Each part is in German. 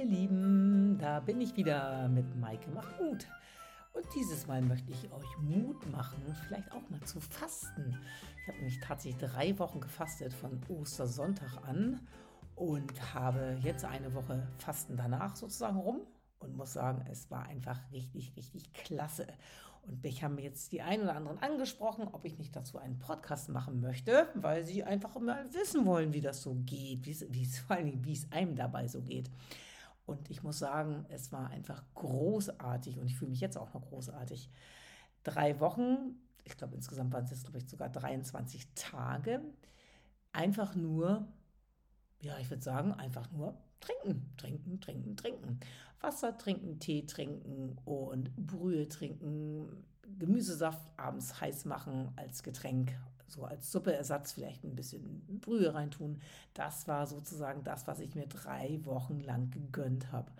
ihr Lieben, da bin ich wieder mit Maike macht Mut. Und dieses Mal möchte ich euch Mut machen, vielleicht auch mal zu fasten. Ich habe nämlich tatsächlich drei Wochen gefastet von Ostersonntag an und habe jetzt eine Woche Fasten danach sozusagen rum und muss sagen, es war einfach richtig, richtig klasse. Und mich haben jetzt die einen oder anderen angesprochen, ob ich nicht dazu einen Podcast machen möchte, weil sie einfach mal wissen wollen, wie das so geht, wie es vor allem, wie es einem dabei so geht. Und ich muss sagen, es war einfach großartig und ich fühle mich jetzt auch noch großartig. Drei Wochen, ich glaube insgesamt waren es jetzt, glaube ich, sogar 23 Tage, einfach nur, ja, ich würde sagen, einfach nur trinken, trinken, trinken, trinken. Wasser trinken, Tee trinken und Brühe trinken, Gemüsesaft abends heiß machen als Getränk, so als Suppeersatz vielleicht ein bisschen Brühe reintun. Das war sozusagen das, was ich mir drei Wochen lang gegönnt habe.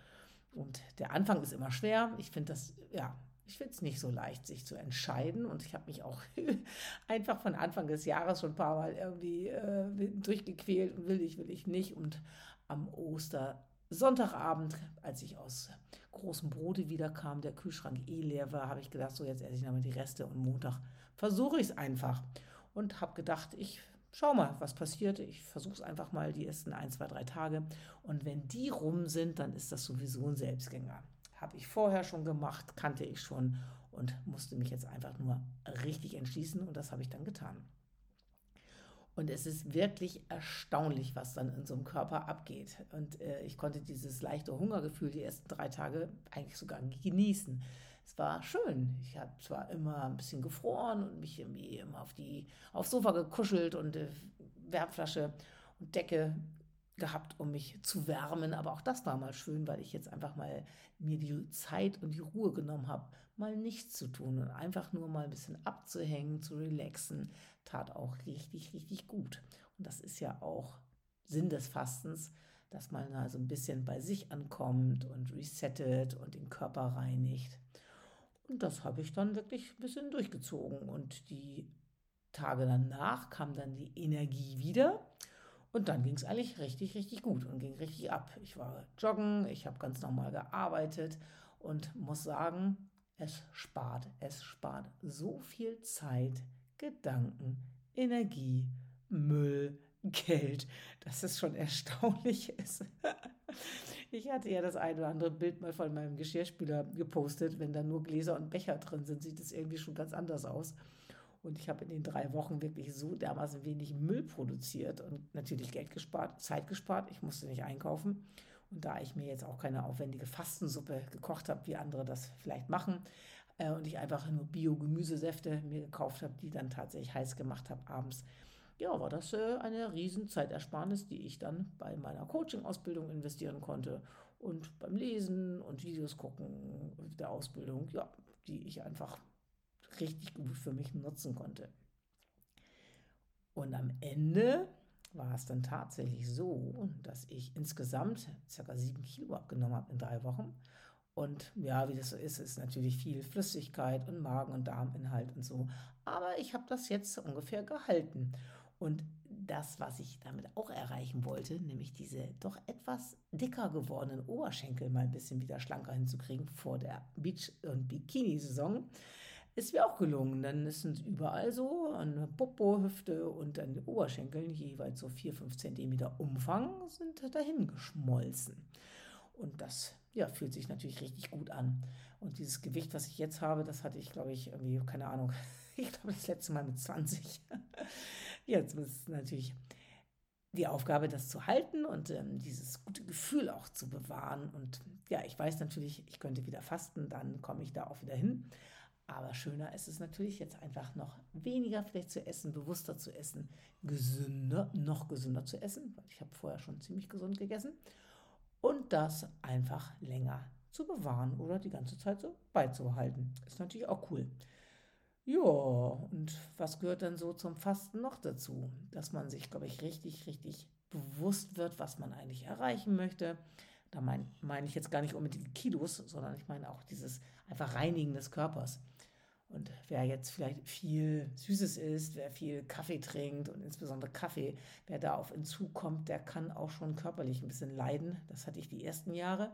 Und der Anfang ist immer schwer. Ich finde das, ja, ich finde es nicht so leicht, sich zu entscheiden. Und ich habe mich auch einfach von Anfang des Jahres schon ein paar Mal irgendwie äh, durchgequält will ich, will ich nicht. Und am Ostersonntagabend, als ich aus großem Brote wiederkam, der Kühlschrank eh leer war, habe ich gedacht, so jetzt esse ich nochmal die Reste und Montag versuche ich es einfach. Und habe gedacht, ich schau mal, was passiert. Ich versuche es einfach mal die ersten ein, zwei, drei Tage. Und wenn die rum sind, dann ist das sowieso ein Selbstgänger habe ich vorher schon gemacht, kannte ich schon und musste mich jetzt einfach nur richtig entschließen und das habe ich dann getan. Und es ist wirklich erstaunlich, was dann in so einem Körper abgeht. Und äh, ich konnte dieses leichte Hungergefühl die ersten drei Tage eigentlich sogar genießen. Es war schön. Ich habe zwar immer ein bisschen gefroren und mich irgendwie immer auf die aufs Sofa gekuschelt und äh, Wärmflasche und Decke gehabt, um mich zu wärmen. Aber auch das war mal schön, weil ich jetzt einfach mal mir die Zeit und die Ruhe genommen habe, mal nichts zu tun und einfach nur mal ein bisschen abzuhängen, zu relaxen, tat auch richtig, richtig gut. Und das ist ja auch Sinn des Fastens, dass man also ein bisschen bei sich ankommt und resettet und den Körper reinigt. Und das habe ich dann wirklich ein bisschen durchgezogen. Und die Tage danach kam dann die Energie wieder. Und dann ging es eigentlich richtig, richtig gut und ging richtig ab. Ich war joggen, ich habe ganz normal gearbeitet und muss sagen, es spart, es spart so viel Zeit, Gedanken, Energie, Müll, Geld, dass es schon erstaunlich ist. Ich hatte ja das ein oder andere Bild mal von meinem Geschirrspüler gepostet. Wenn da nur Gläser und Becher drin sind, sieht es irgendwie schon ganz anders aus. Und ich habe in den drei Wochen wirklich so dermaßen wenig Müll produziert und natürlich Geld gespart, Zeit gespart. Ich musste nicht einkaufen. Und da ich mir jetzt auch keine aufwendige Fastensuppe gekocht habe, wie andere das vielleicht machen, äh, und ich einfach nur Bio-Gemüsesäfte mir gekauft habe, die dann tatsächlich heiß gemacht habe abends, ja, war das äh, eine Riesenzeitersparnis, die ich dann bei meiner Coaching-Ausbildung investieren konnte und beim Lesen und Videos gucken der Ausbildung, ja, die ich einfach richtig gut für mich nutzen konnte. Und am Ende war es dann tatsächlich so, dass ich insgesamt ca. 7 Kilo abgenommen habe in drei Wochen. Und ja, wie das so ist, ist natürlich viel Flüssigkeit und Magen- und Darminhalt und so. Aber ich habe das jetzt ungefähr gehalten. Und das, was ich damit auch erreichen wollte, nämlich diese doch etwas dicker gewordenen Oberschenkel mal ein bisschen wieder schlanker hinzukriegen vor der Beach- und Bikini-Saison, ist mir auch gelungen. Dann sind überall so eine Popo, Hüfte und an den Oberschenkeln jeweils so 4, 5 Zentimeter Umfang sind dahin geschmolzen. Und das ja, fühlt sich natürlich richtig gut an. Und dieses Gewicht, was ich jetzt habe, das hatte ich, glaube ich, irgendwie, keine Ahnung, ich glaube das letzte Mal mit 20. jetzt ist es natürlich die Aufgabe, das zu halten und ähm, dieses gute Gefühl auch zu bewahren. Und ja, ich weiß natürlich, ich könnte wieder fasten, dann komme ich da auch wieder hin. Aber schöner ist es natürlich jetzt einfach noch weniger vielleicht zu essen, bewusster zu essen, gesünder, noch gesünder zu essen, weil ich habe vorher schon ziemlich gesund gegessen. Und das einfach länger zu bewahren oder die ganze Zeit so beizubehalten. Ist natürlich auch cool. Ja, und was gehört dann so zum Fasten noch dazu? Dass man sich, glaube ich, richtig, richtig bewusst wird, was man eigentlich erreichen möchte, da meine mein ich jetzt gar nicht unbedingt Kilos, sondern ich meine auch dieses einfach Reinigen des Körpers. Und wer jetzt vielleicht viel Süßes isst, wer viel Kaffee trinkt und insbesondere Kaffee, wer da auf Entzug kommt, der kann auch schon körperlich ein bisschen leiden. Das hatte ich die ersten Jahre.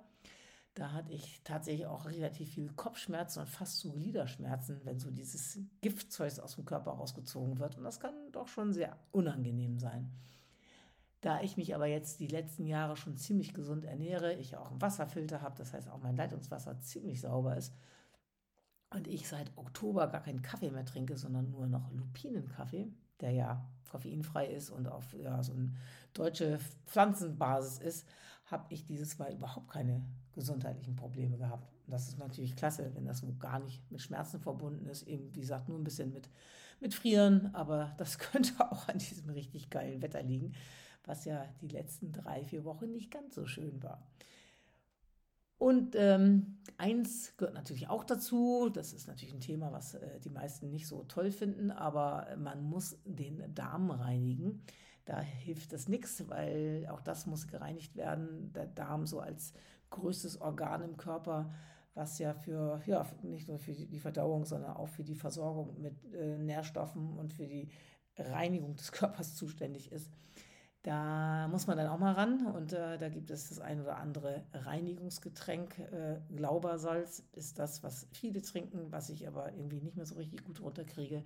Da hatte ich tatsächlich auch relativ viel Kopfschmerzen und fast so Gliederschmerzen, wenn so dieses Giftzeug aus dem Körper rausgezogen wird. Und das kann doch schon sehr unangenehm sein. Da ich mich aber jetzt die letzten Jahre schon ziemlich gesund ernähre, ich auch einen Wasserfilter habe, das heißt auch mein Leitungswasser ziemlich sauber ist und ich seit Oktober gar keinen Kaffee mehr trinke, sondern nur noch Lupinenkaffee, der ja koffeinfrei ist und auf ja, so eine deutsche Pflanzenbasis ist, habe ich dieses Mal überhaupt keine gesundheitlichen Probleme gehabt. Und das ist natürlich klasse, wenn das gar nicht mit Schmerzen verbunden ist. Eben, wie gesagt, nur ein bisschen mit, mit Frieren, aber das könnte auch an diesem richtig geilen Wetter liegen, was ja die letzten drei, vier Wochen nicht ganz so schön war. Und ähm, eins gehört natürlich auch dazu, das ist natürlich ein Thema, was äh, die meisten nicht so toll finden, aber man muss den Darm reinigen. Da hilft das nichts, weil auch das muss gereinigt werden. Der Darm so als größtes Organ im Körper, was ja für, ja, nicht nur für die Verdauung, sondern auch für die Versorgung mit äh, Nährstoffen und für die Reinigung des Körpers zuständig ist. Da muss man dann auch mal ran und äh, da gibt es das ein oder andere Reinigungsgetränk. Äh, Glaubersalz ist das, was viele trinken, was ich aber irgendwie nicht mehr so richtig gut runterkriege.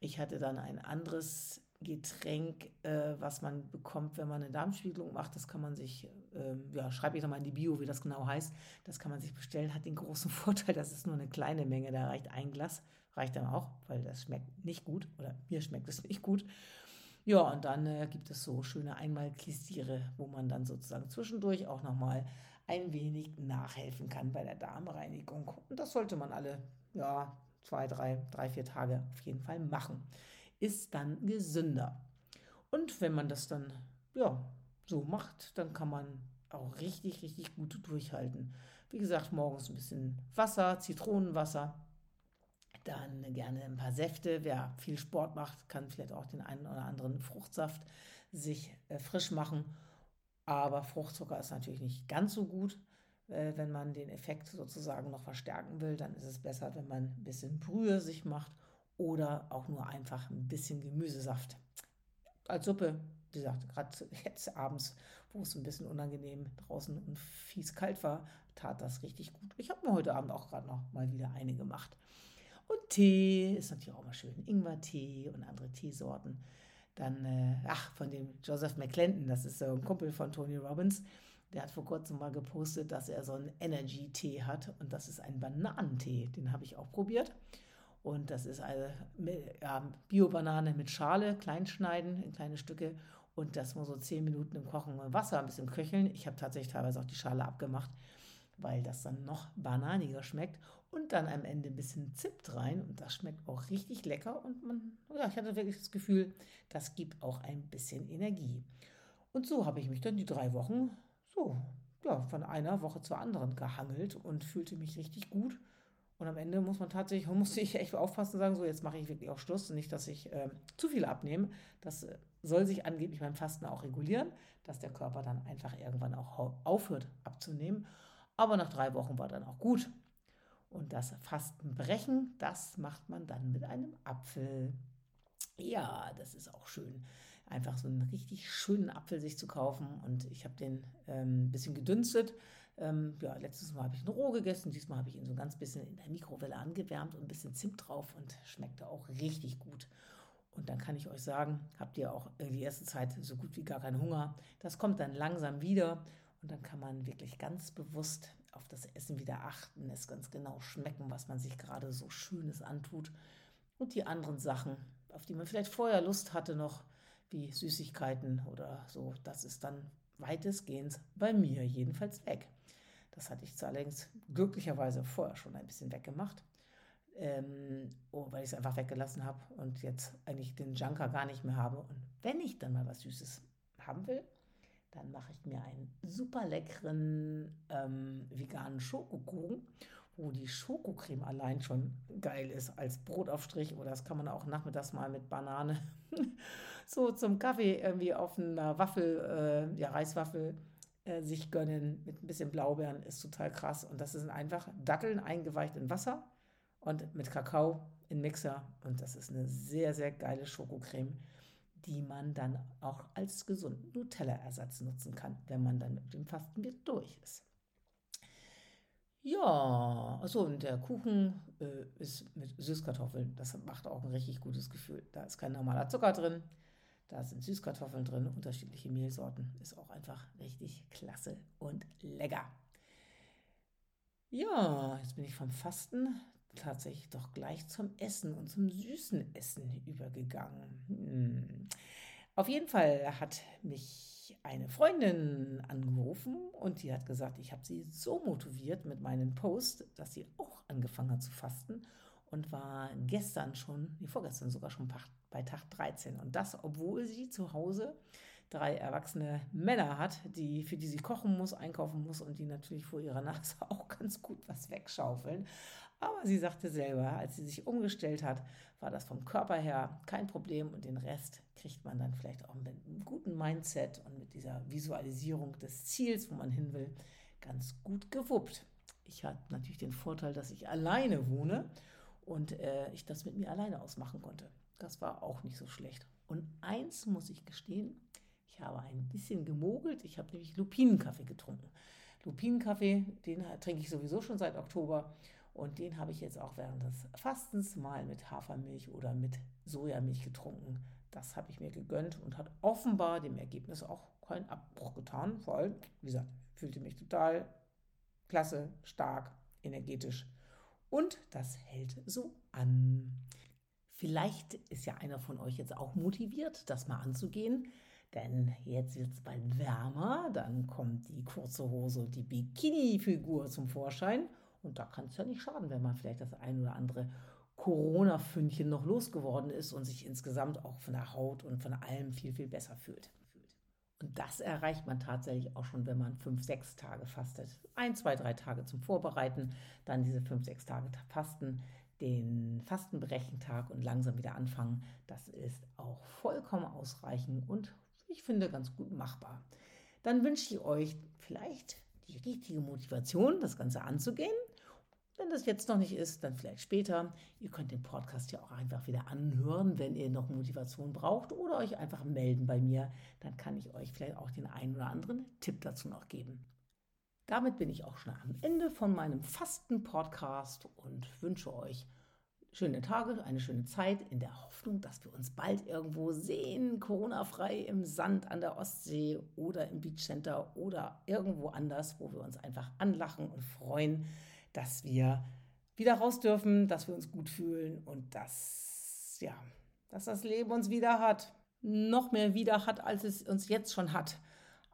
Ich hatte dann ein anderes Getränk, äh, was man bekommt, wenn man eine Darmspiegelung macht. Das kann man sich, äh, ja, schreibe ich nochmal in die Bio, wie das genau heißt. Das kann man sich bestellen, hat den großen Vorteil, dass es nur eine kleine Menge, da reicht ein Glas, reicht dann auch, weil das schmeckt nicht gut oder mir schmeckt es nicht gut. Ja, und dann äh, gibt es so schöne Einmalklistiere, wo man dann sozusagen zwischendurch auch nochmal ein wenig nachhelfen kann bei der Darmreinigung. Und das sollte man alle, ja, zwei, drei, drei, vier Tage auf jeden Fall machen. Ist dann gesünder. Und wenn man das dann, ja, so macht, dann kann man auch richtig, richtig gut durchhalten. Wie gesagt, morgens ein bisschen Wasser, Zitronenwasser, dann gerne ein paar Säfte. Wer viel Sport macht, kann vielleicht auch den einen oder anderen Fruchtsaft sich äh, frisch machen. Aber Fruchtzucker ist natürlich nicht ganz so gut. Äh, wenn man den Effekt sozusagen noch verstärken will, dann ist es besser, wenn man ein bisschen Brühe sich macht oder auch nur einfach ein bisschen Gemüsesaft. Als Suppe, wie gesagt, gerade jetzt abends, wo es ein bisschen unangenehm draußen und fies kalt war, tat das richtig gut. Ich habe mir heute Abend auch gerade noch mal wieder eine gemacht. Und Tee ist natürlich auch mal schön. Ingwer-Tee und andere Teesorten. Dann, äh, ach, von dem Joseph McClendon, das ist so ein Kumpel von Tony Robbins. Der hat vor kurzem mal gepostet, dass er so einen Energy-Tee hat. Und das ist ein Bananentee. Den habe ich auch probiert. Und das ist eine ja, Bio-Banane mit Schale, klein schneiden in kleine Stücke. Und das muss so zehn Minuten im kochenden Wasser ein bisschen köcheln. Ich habe tatsächlich teilweise auch die Schale abgemacht, weil das dann noch bananiger schmeckt und dann am Ende ein bisschen Zimt rein und das schmeckt auch richtig lecker und man, ja, ich hatte wirklich das Gefühl, das gibt auch ein bisschen Energie. Und so habe ich mich dann die drei Wochen so, ja, von einer Woche zur anderen gehangelt und fühlte mich richtig gut. Und am Ende muss man tatsächlich, musste ich echt aufpassen und sagen, so jetzt mache ich wirklich auch Schluss. Nicht, dass ich äh, zu viel abnehme. Das äh, soll sich angeblich beim Fasten auch regulieren, dass der Körper dann einfach irgendwann auch aufhört abzunehmen. Aber nach drei Wochen war dann auch gut. Und das Fastenbrechen, das macht man dann mit einem Apfel. Ja, das ist auch schön. Einfach so einen richtig schönen Apfel sich zu kaufen. Und ich habe den ähm, ein bisschen gedünstet. Ähm, ja, letztes Mal habe ich ihn roh gegessen. Diesmal habe ich ihn so ganz bisschen in der Mikrowelle angewärmt und ein bisschen Zimt drauf und schmeckte auch richtig gut. Und dann kann ich euch sagen, habt ihr auch die erste Zeit so gut wie gar keinen Hunger. Das kommt dann langsam wieder und dann kann man wirklich ganz bewusst auf das Essen wieder achten, es ganz genau schmecken, was man sich gerade so Schönes antut. Und die anderen Sachen, auf die man vielleicht vorher Lust hatte noch, wie Süßigkeiten oder so, das ist dann weitestgehend bei mir jedenfalls weg. Das hatte ich zwar allerdings glücklicherweise vorher schon ein bisschen weggemacht, ähm, oh, weil ich es einfach weggelassen habe und jetzt eigentlich den Junker gar nicht mehr habe. Und wenn ich dann mal was Süßes haben will, dann mache ich mir einen super leckeren ähm, veganen Schokokuchen, wo die Schokocreme allein schon geil ist als Brotaufstrich. Oder das kann man auch nachmittags mal mit Banane so zum Kaffee irgendwie auf einer Waffel, äh, ja, Reiswaffel äh, sich gönnen mit ein bisschen Blaubeeren. Ist total krass. Und das sind einfach Datteln eingeweicht in Wasser und mit Kakao in Mixer. Und das ist eine sehr, sehr geile Schokocreme, die man dann auch als gesunden Nutella-Ersatz nutzen kann, wenn man dann mit dem Fasten wieder durch ist. Ja, also und der Kuchen äh, ist mit Süßkartoffeln. Das macht auch ein richtig gutes Gefühl. Da ist kein normaler Zucker drin. Da sind Süßkartoffeln drin, unterschiedliche Mehlsorten. Ist auch einfach richtig klasse und lecker. Ja, jetzt bin ich vom Fasten tatsächlich doch gleich zum Essen und zum süßen Essen übergegangen. Hm. Auf jeden Fall hat mich eine Freundin angerufen und die hat gesagt, ich habe sie so motiviert mit meinem Post, dass sie auch angefangen hat zu fasten und war gestern schon, nee, vorgestern sogar schon bei Tag 13. Und das, obwohl sie zu Hause drei erwachsene Männer hat, die, für die sie kochen muss, einkaufen muss und die natürlich vor ihrer Nase auch ganz gut was wegschaufeln. Aber sie sagte selber, als sie sich umgestellt hat, war das vom Körper her kein Problem und den Rest kriegt man dann vielleicht auch mit einem guten Mindset und mit dieser Visualisierung des Ziels, wo man hin will, ganz gut gewuppt. Ich hatte natürlich den Vorteil, dass ich alleine wohne und äh, ich das mit mir alleine ausmachen konnte. Das war auch nicht so schlecht. Und eins muss ich gestehen, ich habe ein bisschen gemogelt. Ich habe nämlich Lupinenkaffee getrunken. Lupinenkaffee, den trinke ich sowieso schon seit Oktober und den habe ich jetzt auch während des Fastens mal mit Hafermilch oder mit Sojamilch getrunken. Das habe ich mir gegönnt und hat offenbar dem Ergebnis auch keinen Abbruch getan, weil, wie gesagt, fühlte mich total klasse, stark, energetisch. Und das hält so an. Vielleicht ist ja einer von euch jetzt auch motiviert, das mal anzugehen. Denn jetzt wird es bald wärmer, dann kommt die kurze Hose und die Bikini-Figur zum Vorschein. Und da kann es ja nicht schaden, wenn man vielleicht das ein oder andere Corona-Fündchen noch losgeworden ist und sich insgesamt auch von der Haut und von allem viel, viel besser fühlt. Und das erreicht man tatsächlich auch schon, wenn man fünf, sechs Tage fastet. Ein, zwei, drei Tage zum Vorbereiten, dann diese fünf, sechs Tage Fasten, den Fastenbrechentag und langsam wieder anfangen. Das ist auch vollkommen ausreichend und ich finde ganz gut machbar. Dann wünsche ich euch vielleicht die richtige Motivation, das Ganze anzugehen wenn das jetzt noch nicht ist, dann vielleicht später. Ihr könnt den Podcast ja auch einfach wieder anhören, wenn ihr noch Motivation braucht oder euch einfach melden bei mir. Dann kann ich euch vielleicht auch den einen oder anderen Tipp dazu noch geben. Damit bin ich auch schon am Ende von meinem Fasten-Podcast und wünsche euch schöne Tage, eine schöne Zeit in der Hoffnung, dass wir uns bald irgendwo sehen, Corona-frei im Sand an der Ostsee oder im Beach Center oder irgendwo anders, wo wir uns einfach anlachen und freuen dass wir wieder raus dürfen, dass wir uns gut fühlen und dass, ja, dass das Leben uns wieder hat. Noch mehr wieder hat, als es uns jetzt schon hat.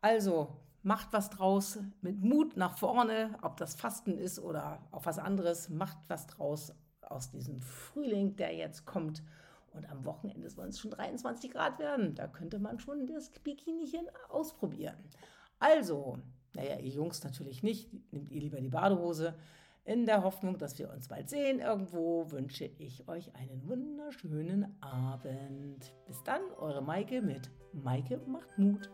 Also macht was draus mit Mut nach vorne, ob das Fasten ist oder auf was anderes. Macht was draus aus diesem Frühling, der jetzt kommt. Und am Wochenende sollen es schon 23 Grad werden. Da könnte man schon das Bikinichen ausprobieren. Also, naja, ihr Jungs natürlich nicht. Nehmt ihr lieber die Badehose. In der Hoffnung, dass wir uns bald sehen irgendwo, wünsche ich euch einen wunderschönen Abend. Bis dann, eure Maike mit Maike macht Mut.